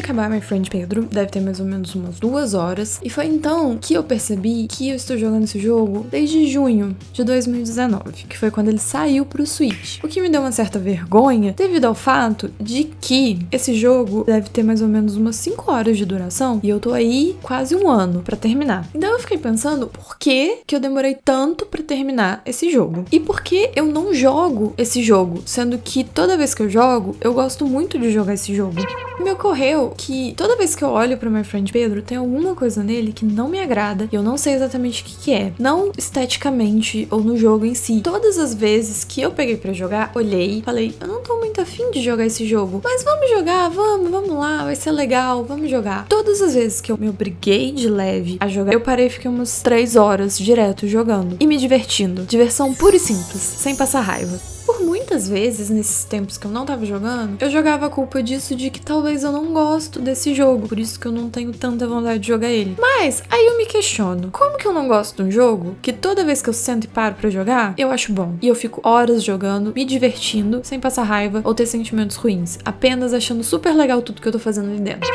acabar My Friend Pedro, deve ter mais ou menos umas duas horas, e foi então que eu percebi que eu estou jogando esse jogo desde junho de 2019, que foi quando ele saiu pro Switch. O que me deu uma certa vergonha devido ao fato de que esse jogo deve ter mais ou menos umas 5 horas de duração e eu tô aí quase um ano para terminar. Então eu fiquei pensando por que que eu demorei tanto para terminar esse jogo e por que eu não jogo esse jogo, sendo que toda vez que eu jogo eu gosto muito de jogar esse jogo. Me ocorreu que toda vez que eu olho para My Friend Pedro tem alguma coisa nele que não me agrada e eu não sei exatamente o que, que é, não esteticamente ou no jogo em si. Todas as vezes que eu peguei para jogar, olhei, falei, eu não tô muito afim de jogar esse jogo, mas vamos jogar, vamos, vamos lá, vai ser legal, vamos jogar. Todas as vezes que eu me obriguei de leve a jogar, eu parei e fiquei umas 3 horas direto jogando e me divertindo. Diversão pura e simples, sem passar raiva por muitas vezes, nesses tempos que eu não tava jogando, eu jogava a culpa disso de que talvez eu não gosto desse jogo, por isso que eu não tenho tanta vontade de jogar ele. Mas aí eu me questiono, como que eu não gosto de um jogo que toda vez que eu sento e paro para jogar, eu acho bom. E eu fico horas jogando, me divertindo, sem passar raiva ou ter sentimentos ruins, apenas achando super legal tudo que eu tô fazendo ali dentro.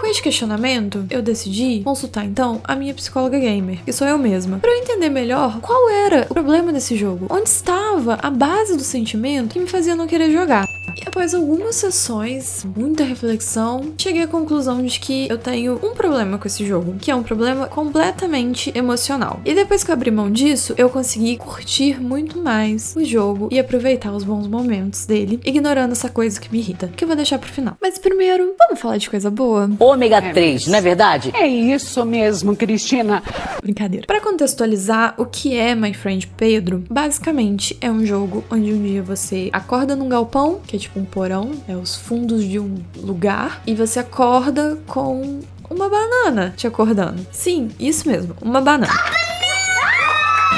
Com este questionamento, eu decidi consultar então a minha psicóloga gamer, que sou eu mesma, para eu entender melhor qual era o problema desse jogo, onde estava a base do sentimento que me fazia não querer jogar. E após algumas sessões, muita reflexão, cheguei à conclusão de que eu tenho um problema com esse jogo, que é um problema completamente emocional. E depois que eu abri mão disso, eu consegui curtir muito mais o jogo e aproveitar os bons momentos dele, ignorando essa coisa que me irrita, que eu vou deixar pro final. Mas primeiro, vamos falar de coisa boa? Ômega 3, não é verdade? É isso mesmo, Cristina. Brincadeira. Para contextualizar o que é My Friend Pedro, basicamente é um jogo onde um dia você acorda num galpão, que é tipo um porão, é os fundos de um lugar, e você acorda com uma banana te acordando. Sim, isso mesmo, uma banana.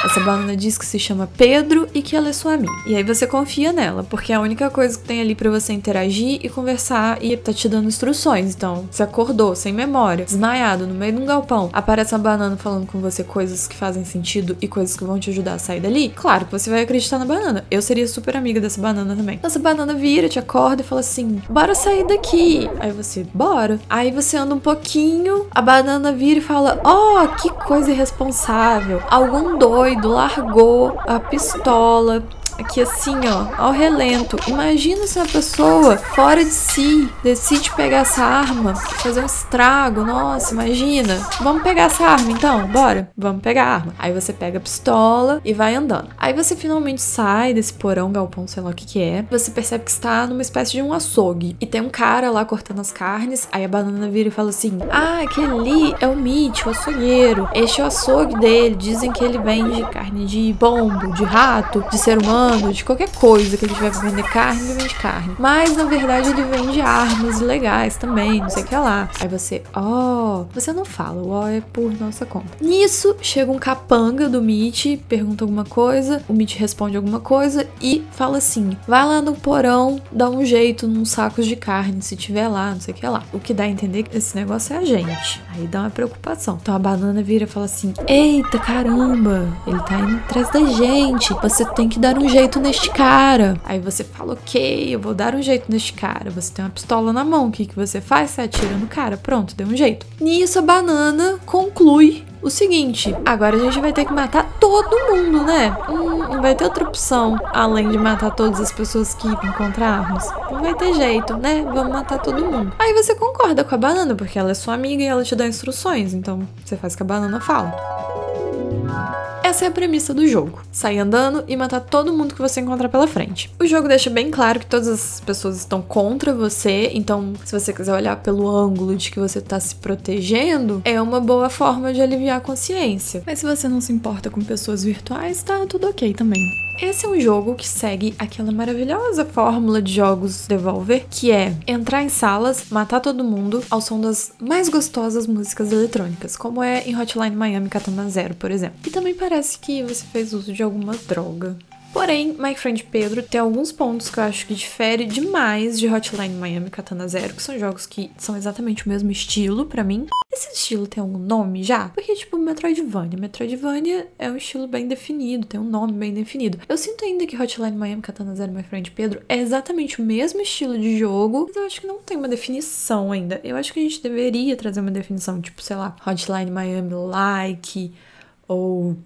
Essa banana diz que se chama Pedro e que ela é sua amiga. E aí você confia nela, porque é a única coisa que tem ali para você interagir e conversar e tá te dando instruções. Então, você acordou sem memória, desmaiado no meio de um galpão, aparece a banana falando com você coisas que fazem sentido e coisas que vão te ajudar a sair dali. Claro que você vai acreditar na banana. Eu seria super amiga dessa banana também. Essa banana vira, te acorda e fala assim: "Bora sair daqui". Aí você: "Bora". Aí você anda um pouquinho, a banana vira e fala: "Ó, oh, que coisa irresponsável. Algum doido doido largou a pistola aqui assim, ó, ao relento. Imagina se uma pessoa fora de si decide pegar essa arma, fazer um estrago. Nossa, imagina. Vamos pegar essa arma então? Bora. Vamos pegar a arma. Aí você pega a pistola e vai andando. Aí você finalmente sai desse porão, galpão, sei lá o que que é. Você percebe que está numa espécie de um açougue. E tem um cara lá cortando as carnes. Aí a banana vira e fala assim: Ah, aquele ali é o Mitch, o açougueiro. Este é o açougue dele. Dizem que ele vende carne de pombo, de rato, de ser humano de qualquer coisa que ele tiver pra vender carne, ele vende carne. Mas na verdade ele vende armas legais também, não sei o que lá. Aí você, ó, oh, você não fala, o ó é por nossa conta. Nisso chega um capanga do Mitch, pergunta alguma coisa, o Mitch responde alguma coisa e fala assim: vai lá no porão, dá um jeito num sacos de carne, se tiver lá, não sei o que lá. O que dá a entender que esse negócio é a gente. Aí dá uma preocupação. Então a banana vira e fala assim: Eita caramba, ele tá indo atrás da gente. Você tem que dar um jeito neste cara. Aí você fala, ok, eu vou dar um jeito neste cara. Você tem uma pistola na mão, o que, que você faz? Você atira no cara, pronto, deu um jeito. Nisso a banana conclui o seguinte: agora a gente vai ter que matar todo mundo, né? Hum, não vai ter outra opção além de matar todas as pessoas que encontrarmos. Não vai ter jeito, né? Vamos matar todo mundo. Aí você concorda com a banana, porque ela é sua amiga e ela te dá instruções, então você faz o que a banana fala. Essa é a premissa do jogo: sair andando e matar todo mundo que você encontrar pela frente. O jogo deixa bem claro que todas as pessoas estão contra você, então se você quiser olhar pelo ângulo de que você está se protegendo, é uma boa forma de aliviar a consciência. Mas se você não se importa com pessoas virtuais, tá tudo ok também. Esse é um jogo que segue aquela maravilhosa fórmula de jogos Devolver, que é entrar em salas, matar todo mundo ao som das mais gostosas músicas eletrônicas, como é em Hotline Miami Katana Zero, por exemplo. E também parece que você fez uso de alguma droga. Porém, My Friend Pedro tem alguns pontos que eu acho que difere demais de Hotline Miami Katana Zero, que são jogos que são exatamente o mesmo estilo para mim. Esse estilo tem algum nome já? Porque, tipo, Metroidvania. Metroidvania é um estilo bem definido, tem um nome bem definido. Eu sinto ainda que Hotline Miami, Katana Zero, My Friend Pedro é exatamente o mesmo estilo de jogo, mas eu acho que não tem uma definição ainda. Eu acho que a gente deveria trazer uma definição, tipo, sei lá, Hotline Miami Like ou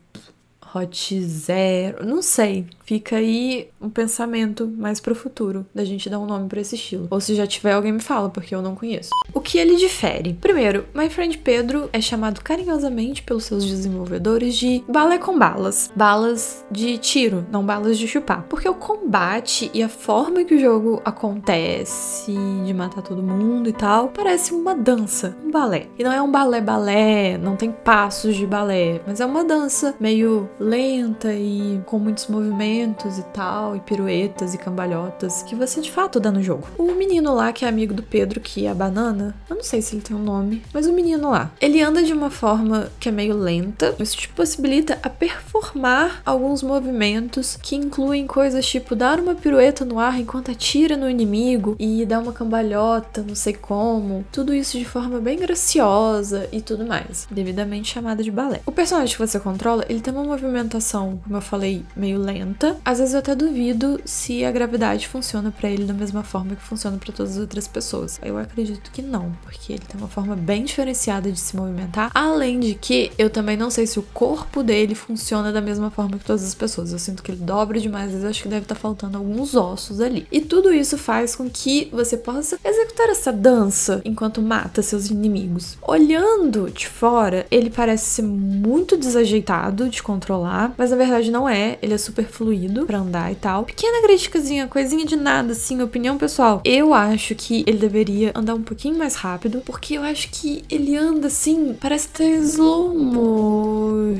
Hot Zero, não sei. Fica aí um pensamento mais pro futuro da gente dar um nome para esse estilo. Ou se já tiver, alguém me fala, porque eu não conheço. O que ele difere? Primeiro, My Friend Pedro é chamado carinhosamente pelos seus desenvolvedores de balé com balas. Balas de tiro, não balas de chupar. Porque o combate e a forma que o jogo acontece, de matar todo mundo e tal, parece uma dança, um balé. E não é um balé-balé, não tem passos de balé, mas é uma dança meio lenta e com muitos movimentos e tal, e piruetas e cambalhotas que você de fato dá no jogo. O menino lá, que é amigo do Pedro, que é a banana, eu não sei se ele tem um nome, mas o menino lá, ele anda de uma forma que é meio lenta, isso te possibilita a performar alguns movimentos que incluem coisas tipo dar uma pirueta no ar enquanto atira no inimigo e dar uma cambalhota, não sei como. Tudo isso de forma bem graciosa e tudo mais, devidamente chamada de balé. O personagem que você controla, ele tem uma movimentação, como eu falei, meio lenta. Às vezes eu até duvido se a gravidade funciona para ele da mesma forma que funciona para todas as outras pessoas. Eu acredito que não, porque ele tem uma forma bem diferenciada de se movimentar. Além de que eu também não sei se o corpo dele funciona da mesma forma que todas as pessoas. Eu sinto que ele dobra demais, às vezes eu acho que deve estar tá faltando alguns ossos ali. E tudo isso faz com que você possa executar essa dança enquanto mata seus inimigos. Olhando de fora, ele parece ser muito desajeitado de controlar mas na verdade não é. Ele é super fluido para andar e tal. Pequena criticazinha, coisinha de nada, assim, opinião pessoal. Eu acho que ele deveria andar um pouquinho mais rápido, porque eu acho que ele anda assim, parece ter slow motion.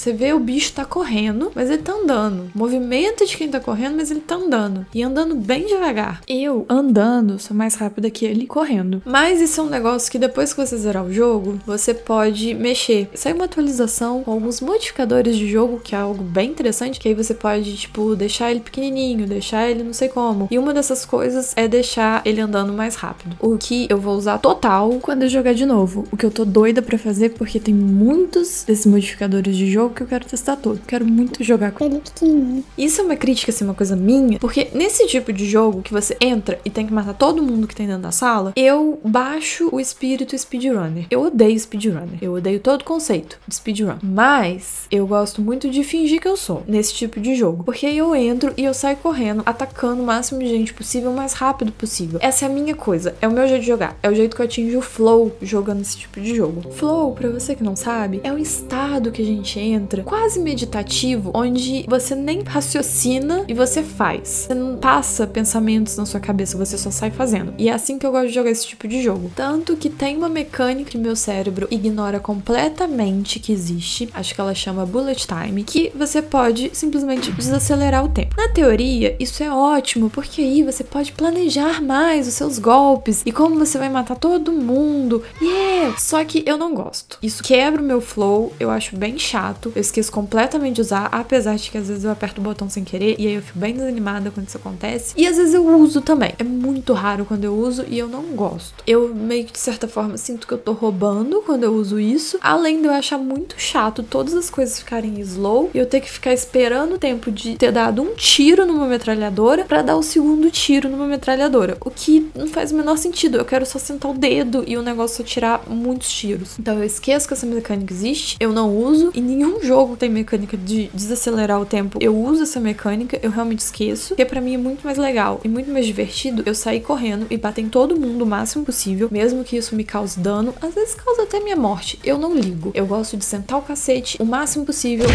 Você vê o bicho tá correndo, mas ele tá andando. Movimento de quem tá correndo, mas ele tá andando. E andando bem devagar. Eu, andando, sou mais rápida que ele correndo. Mas isso é um negócio que depois que você zerar o jogo, você pode mexer. Sai uma atualização com alguns modificadores de jogo, que é algo bem interessante, que aí você pode, tipo, deixar ele pequenininho, deixar ele não sei como. E uma dessas coisas é deixar ele andando mais rápido. O que eu vou usar total quando eu jogar de novo. O que eu tô doida para fazer, porque tem muitos desses modificadores de jogo jogo que eu quero testar todo. Quero muito jogar com ele pequenininho. Isso é uma crítica, assim, uma coisa minha, porque nesse tipo de jogo que você entra e tem que matar todo mundo que tem dentro da sala, eu baixo o espírito speedrunner. Eu odeio speedrunner. Eu odeio todo o conceito de speedrun. Mas eu gosto muito de fingir que eu sou nesse tipo de jogo. Porque aí eu entro e eu saio correndo, atacando o máximo de gente possível, o mais rápido possível. Essa é a minha coisa. É o meu jeito de jogar. É o jeito que eu atinjo o flow jogando esse tipo de jogo. Flow, pra você que não sabe, é o estado que a gente entra quase meditativo, onde você nem raciocina e você faz. Você não passa pensamentos na sua cabeça, você só sai fazendo. E é assim que eu gosto de jogar esse tipo de jogo. Tanto que tem uma mecânica que meu cérebro ignora completamente que existe, acho que ela chama bullet time, que você pode simplesmente desacelerar o tempo. Na teoria, isso é ótimo, porque aí você pode planejar mais os seus golpes e como você vai matar todo mundo. Yeah! Só que eu não gosto. Isso quebra o meu flow, eu acho bem chato eu esqueço completamente de usar, apesar de que às vezes eu aperto o botão sem querer e aí eu fico bem desanimada quando isso acontece. E às vezes eu uso também. É muito raro quando eu uso e eu não gosto. Eu meio que de certa forma sinto que eu tô roubando quando eu uso isso, além de eu achar muito chato todas as coisas ficarem slow e eu ter que ficar esperando o tempo de ter dado um tiro numa metralhadora para dar o segundo tiro numa metralhadora, o que não faz o menor sentido. Eu quero só sentar o dedo e o negócio só tirar muitos tiros. Então eu esqueço que essa mecânica existe, eu não uso e nenhum jogo tem mecânica de desacelerar o tempo, eu uso essa mecânica, eu realmente esqueço, porque para mim é muito mais legal e muito mais divertido eu sair correndo e bater em todo mundo o máximo possível, mesmo que isso me cause dano, às vezes causa até minha morte. Eu não ligo. Eu gosto de sentar o cacete o máximo possível.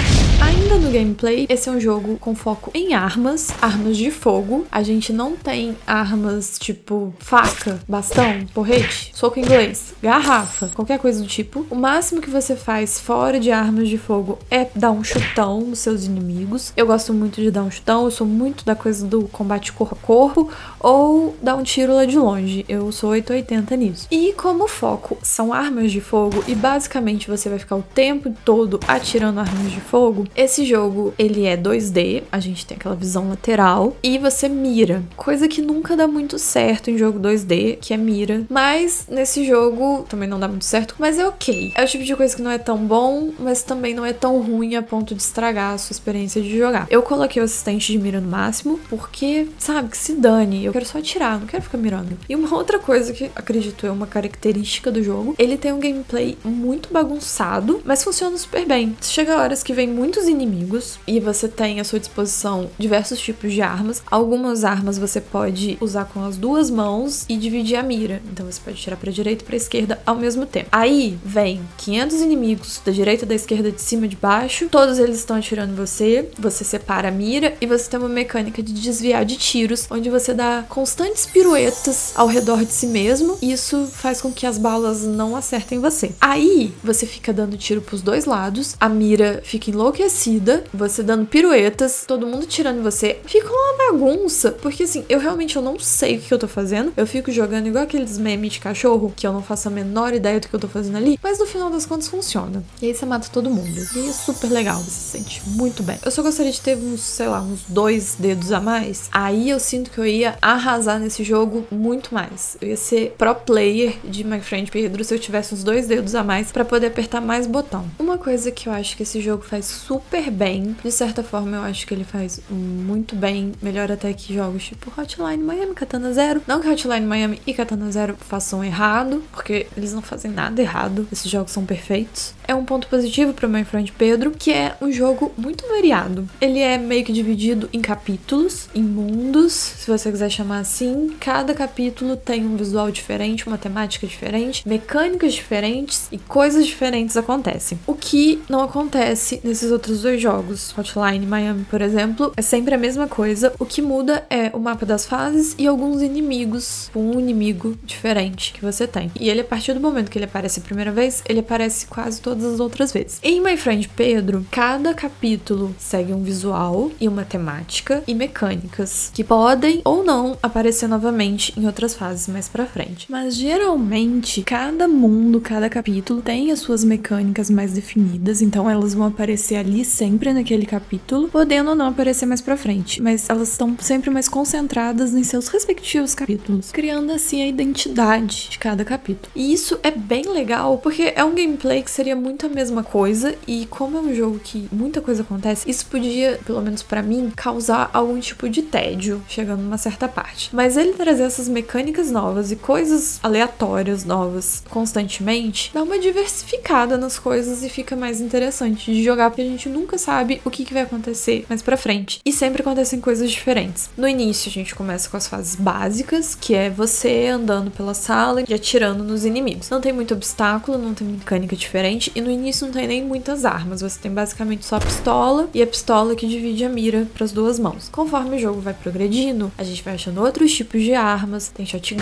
Ainda no gameplay, esse é um jogo com foco em armas, armas de fogo. A gente não tem armas tipo faca, bastão, porrete, soco inglês, garrafa, qualquer coisa do tipo. O máximo que você faz fora de armas de fogo jogo é dar um chutão nos seus inimigos. Eu gosto muito de dar um chutão, eu sou muito da coisa do combate corpo a corpo ou dar um tiro lá de longe. Eu sou 880 nisso. E como foco são armas de fogo e basicamente você vai ficar o tempo todo atirando armas de fogo, esse jogo ele é 2D, a gente tem aquela visão lateral e você mira, coisa que nunca dá muito certo em jogo 2D, que é mira. Mas nesse jogo também não dá muito certo, mas é ok. É o tipo de coisa que não é tão bom, mas também não é tão ruim a ponto de estragar a sua experiência de jogar. Eu coloquei o assistente de mira no máximo, porque, sabe, que se dane, eu quero só atirar, não quero ficar mirando. E uma outra coisa que acredito é uma característica do jogo, ele tem um gameplay muito bagunçado, mas funciona super bem. Chega horas que vem muitos inimigos e você tem à sua disposição diversos tipos de armas. Algumas armas você pode usar com as duas mãos e dividir a mira. Então você pode tirar para direita e para esquerda ao mesmo tempo. Aí vem 500 inimigos da direita, da esquerda, de cima, de baixo. Todos eles estão atirando em você. Você separa a mira e você tem uma mecânica de desviar de tiros, onde você dá constantes piruetas ao redor de si mesmo. Isso faz com que as balas não acertem você. Aí você fica dando tiro pros dois lados, a mira fica enlouquecida, você dando piruetas, todo mundo tirando você. Fica uma bagunça, porque assim, eu realmente eu não sei o que eu tô fazendo. Eu fico jogando igual aqueles memes de cachorro, que eu não faço a menor ideia do que eu tô fazendo ali, mas no final das contas funciona. E aí você mata todo mundo. E é super legal, você se sente muito bem. Eu só gostaria de ter uns, sei lá, uns dois dedos a mais. Aí eu sinto que eu ia arrasar nesse jogo muito mais. Eu ia ser pro player de My Friend Pedro se eu tivesse uns dois dedos a mais para poder apertar mais botão. Uma coisa que eu acho que esse jogo faz super bem, de certa forma eu acho que ele faz muito bem, melhor até que jogos tipo Hotline Miami, Katana Zero. Não que Hotline Miami e Katana Zero façam errado, porque eles não fazem nada errado, esses jogos são perfeitos. É um ponto positivo para My Friend Pedro, que é um jogo muito variado. Ele é meio que dividido em capítulos, em mundos, se você quiser chamar assim. Cada capítulo tem um visual diferente, uma temática diferente, mecânicas diferentes e coisas diferentes acontecem. O que não acontece nesses outros dois jogos, Hotline Miami, por exemplo, é sempre a mesma coisa. O que muda é o mapa das fases e alguns inimigos, um inimigo diferente que você tem. E ele, a partir do momento que ele aparece a primeira vez, ele aparece quase todas as outras vezes. Em My Friend Pedro, cada capítulo segue um visual e uma temática e mecânicas que podem ou não aparecer novamente em outras fases mais para frente. Mas geralmente, cada mundo, cada capítulo tem as suas mecânicas mais definidas, então elas vão aparecer ali sempre naquele capítulo, podendo ou não aparecer mais para frente, mas elas estão sempre mais concentradas em seus respectivos capítulos, criando assim a identidade de cada capítulo. E isso é bem legal porque é um gameplay que seria muito a mesma coisa e como é um jogo que muita coisa acontece, isso podia, pelo menos para mim, causar algum tipo de tédio chegando numa certa parte. Mas ele trazer essas mecânicas novas e coisas aleatórias novas constantemente dá uma diversificada nas coisas e fica mais interessante de jogar porque a gente nunca sabe o que, que vai acontecer mais para frente. E sempre acontecem coisas diferentes. No início a gente começa com as fases básicas, que é você andando pela sala e atirando nos inimigos. Não tem muito obstáculo, não tem mecânica diferente e no início não tem nem muitas armas. Você tem basicamente só a pistola e a pistola que divide a mira para as duas mãos. Conforme o jogo vai progredindo, a gente vai achando outros tipos de armas. Tem shotgun,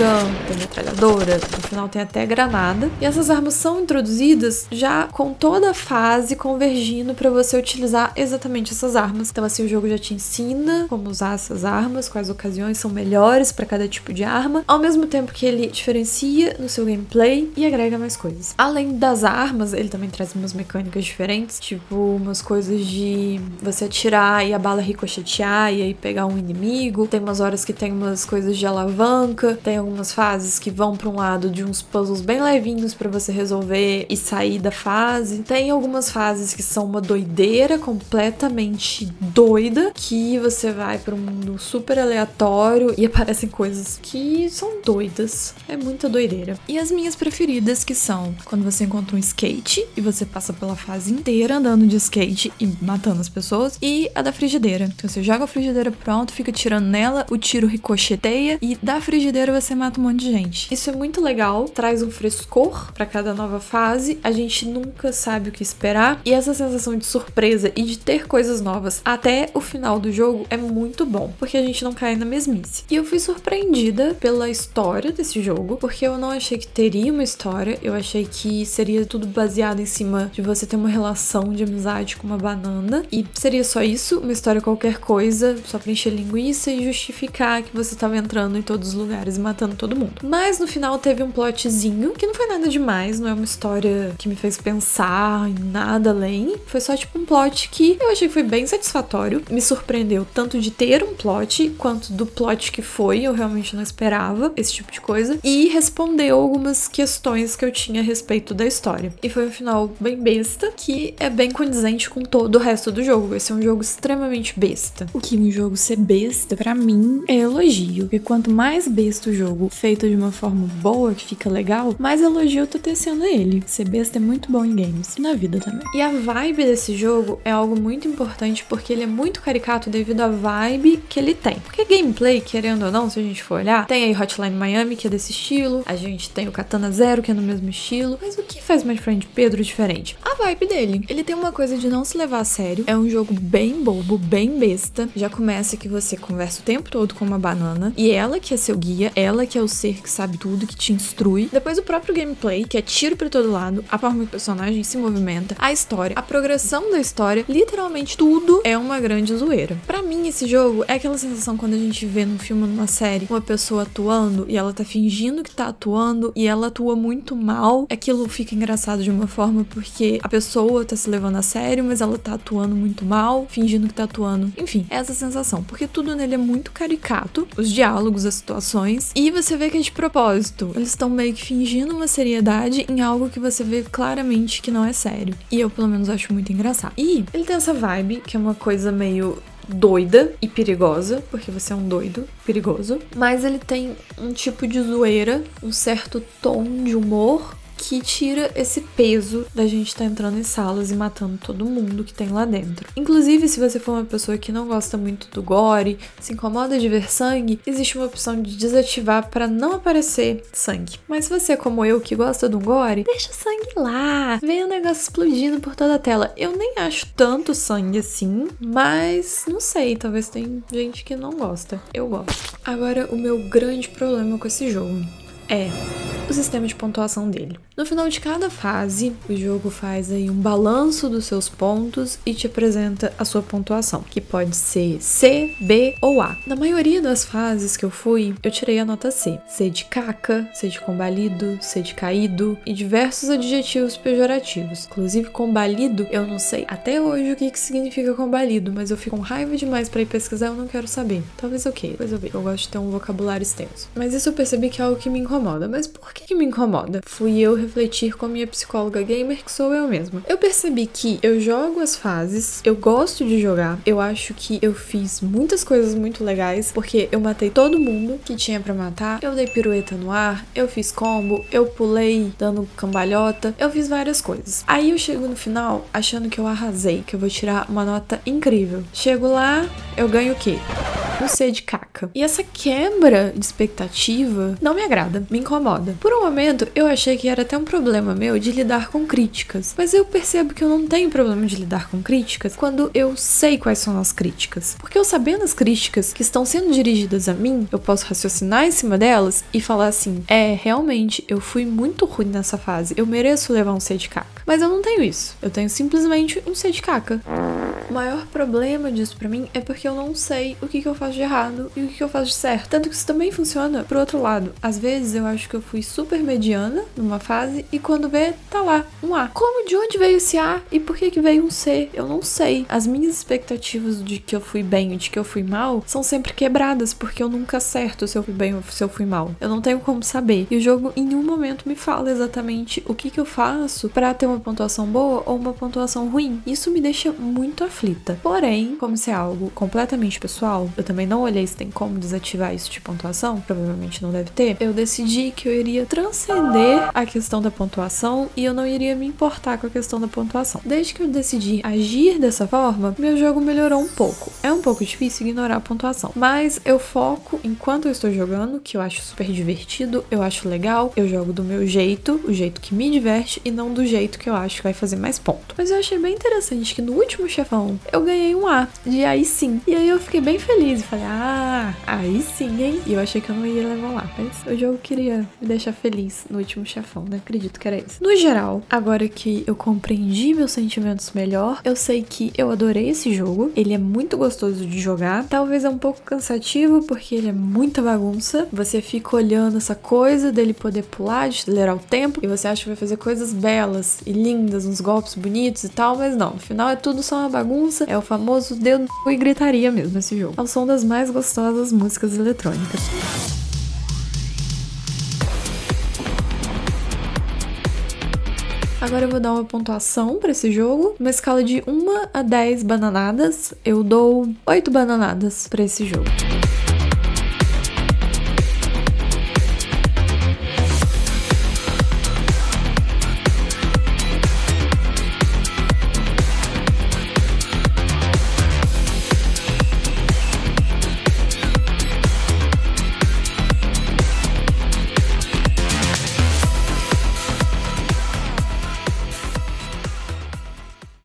tem metralhadora, no final tem até granada. E essas armas são introduzidas já com toda a fase convergindo para você utilizar exatamente essas armas. Então assim o jogo já te ensina como usar essas armas, quais ocasiões são melhores para cada tipo de arma, ao mesmo tempo que ele diferencia no seu gameplay e agrega mais coisas. Além das armas, ele também traz umas mecânicas diferentes, tipo umas coisas de você atirar e a bala ricochetear e aí pegar um inimigo. Tem umas horas que tem umas coisas de alavanca, tem algumas fases que vão para um lado de uns puzzles bem levinhos para você resolver e sair da fase. Tem algumas fases que são uma doideira completamente doida, que você vai para um mundo super aleatório e aparecem coisas que são doidas. É muita doideira. E as minhas preferidas que são quando você encontra um skate e você passa pela fase inteira andando de skate e matando as pessoas, e a da frigideira. Então você joga a frigideira pronto, fica tirando nela, o tiro ricocheteia e da frigideira você mata um monte de gente. Isso é muito legal, traz um frescor para cada nova fase. A gente nunca sabe o que esperar e essa sensação de surpresa e de ter coisas novas até o final do jogo é muito bom, porque a gente não cai na mesmice. E eu fui surpreendida pela história desse jogo, porque eu não achei que teria uma história, eu achei que seria tudo baseado em cima de você ter uma relação relação de amizade com uma banana. E seria só isso, uma história qualquer coisa, só pra encher linguiça e justificar que você tava entrando em todos os lugares e matando todo mundo. Mas no final teve um plotzinho que não foi nada demais, não é uma história que me fez pensar em nada além. Foi só tipo um plot que eu achei que foi bem satisfatório. Me surpreendeu tanto de ter um plot quanto do plot que foi. Eu realmente não esperava esse tipo de coisa. E respondeu algumas questões que eu tinha a respeito da história. E foi um final bem besta, que é bem condizente com todo o resto do jogo. Esse é um jogo extremamente besta. O que um jogo ser besta, para mim, é elogio. Porque quanto mais besta o jogo, feito de uma forma boa, que fica legal, mais elogio eu tô tecendo ele. Ser besta é muito bom em games. E na vida também. E a vibe desse jogo é algo muito importante porque ele é muito caricato devido à vibe que ele tem. Porque gameplay, querendo ou não, se a gente for olhar, tem aí Hotline Miami, que é desse estilo, a gente tem o Katana Zero, que é no mesmo estilo, mas o que faz My Friend Pedro diferente? A vibe dele. Ele tem uma coisa de não se levar a sério, é um jogo bem bobo, bem besta. Já começa que você conversa o tempo todo com uma banana, e ela que é seu guia, ela que é o ser que sabe tudo, que te instrui. Depois o próprio gameplay, que é tiro para todo lado, a forma que o personagem se movimenta, a história, a progressão da história, literalmente tudo é uma grande zoeira. Para mim, esse jogo é aquela sensação quando a gente vê num filme, numa série, uma pessoa atuando e ela tá fingindo que tá atuando e ela atua muito mal. Aquilo fica engraçado de uma forma porque a pessoa tá se levando a sério, mas ela tá atuando muito mal, fingindo que tá atuando. Enfim, é essa sensação, porque tudo nele é muito caricato, os diálogos, as situações, e você vê que é de propósito. Eles estão meio que fingindo uma seriedade em algo que você vê claramente que não é sério. E eu, pelo menos, acho muito engraçado. E ele tem essa vibe, que é uma coisa meio doida e perigosa, porque você é um doido perigoso, mas ele tem um tipo de zoeira, um certo tom de humor que tira esse peso da gente estar tá entrando em salas e matando todo mundo que tem lá dentro. Inclusive, se você for uma pessoa que não gosta muito do gore, se incomoda de ver sangue, existe uma opção de desativar para não aparecer sangue. Mas se você é como eu que gosta do gore, deixa sangue lá, vem o negócio explodindo por toda a tela. Eu nem acho tanto sangue assim, mas não sei, talvez tem gente que não gosta. Eu gosto. Agora, o meu grande problema com esse jogo é o sistema de pontuação dele. No final de cada fase, o jogo faz aí um balanço dos seus pontos e te apresenta a sua pontuação, que pode ser C, B ou A. Na maioria das fases que eu fui, eu tirei a nota C. C de caca, C de combalido, C de caído e diversos adjetivos pejorativos. Inclusive, combalido, eu não sei até hoje o que, que significa combalido, mas eu fico com raiva demais para ir pesquisar, eu não quero saber. Talvez eu queira, depois eu vejo. Eu gosto de ter um vocabulário extenso. Mas isso eu percebi que é algo que me incomoda. Mas por que, que me incomoda? Fui eu refletir com a minha psicóloga gamer, que sou eu mesma. Eu percebi que eu jogo as fases, eu gosto de jogar, eu acho que eu fiz muitas coisas muito legais, porque eu matei todo mundo que tinha para matar, eu dei pirueta no ar, eu fiz combo, eu pulei dando cambalhota, eu fiz várias coisas. Aí eu chego no final achando que eu arrasei, que eu vou tirar uma nota incrível. Chego lá, eu ganho o quê? Um C de caca. E essa quebra de expectativa não me agrada, me incomoda. Por um momento, eu achei que era até um problema meu de lidar com críticas, mas eu percebo que eu não tenho problema de lidar com críticas quando eu sei quais são as críticas. Porque eu sabendo as críticas que estão sendo dirigidas a mim, eu posso raciocinar em cima delas e falar assim: é, realmente, eu fui muito ruim nessa fase, eu mereço levar um C de caca. Mas eu não tenho isso, eu tenho simplesmente um C de caca. O maior problema disso para mim é porque eu não sei o que, que eu faço de errado e o que, que eu faço de certo. Tanto que isso também funciona pro outro lado. Às vezes eu acho que eu fui super mediana numa fase e quando vê, tá lá, um A. Como de onde veio esse A e por que que veio um C? Eu não sei. As minhas expectativas de que eu fui bem e de que eu fui mal são sempre quebradas porque eu nunca acerto se eu fui bem ou se eu fui mal. Eu não tenho como saber. E o jogo em nenhum momento me fala exatamente o que que eu faço para ter uma pontuação boa ou uma pontuação ruim. Isso me deixa muito aflita. Porém, como se é algo completamente pessoal, eu também não olhei se tem como desativar isso de pontuação, provavelmente não deve ter. Eu decidi que eu iria transcender a questão da pontuação e eu não iria me importar com a questão da pontuação. Desde que eu decidi agir dessa forma, meu jogo melhorou um pouco. É um pouco difícil ignorar a pontuação, mas eu foco enquanto eu estou jogando, que eu acho super divertido, eu acho legal, eu jogo do meu jeito, o jeito que me diverte e não do jeito que eu acho que vai fazer mais ponto. Mas eu achei bem interessante que no último chefão. Eu ganhei um A, de aí sim. E aí eu fiquei bem feliz e falei, ah, aí sim, hein? E eu achei que eu não ia levar lá. Mas o jogo queria me deixar feliz no último chefão, né? Acredito que era isso. No geral, agora que eu compreendi meus sentimentos melhor, eu sei que eu adorei esse jogo. Ele é muito gostoso de jogar. Talvez é um pouco cansativo, porque ele é muita bagunça. Você fica olhando essa coisa dele poder pular, acelerar o tempo, e você acha que vai fazer coisas belas e lindas, uns golpes bonitos e tal, mas não. No final é tudo só uma bagunça. É o famoso dedo e gritaria mesmo esse jogo. É o som das mais gostosas músicas eletrônicas. Agora eu vou dar uma pontuação para esse jogo. Uma escala de 1 a 10 bananadas, eu dou 8 bananadas para esse jogo.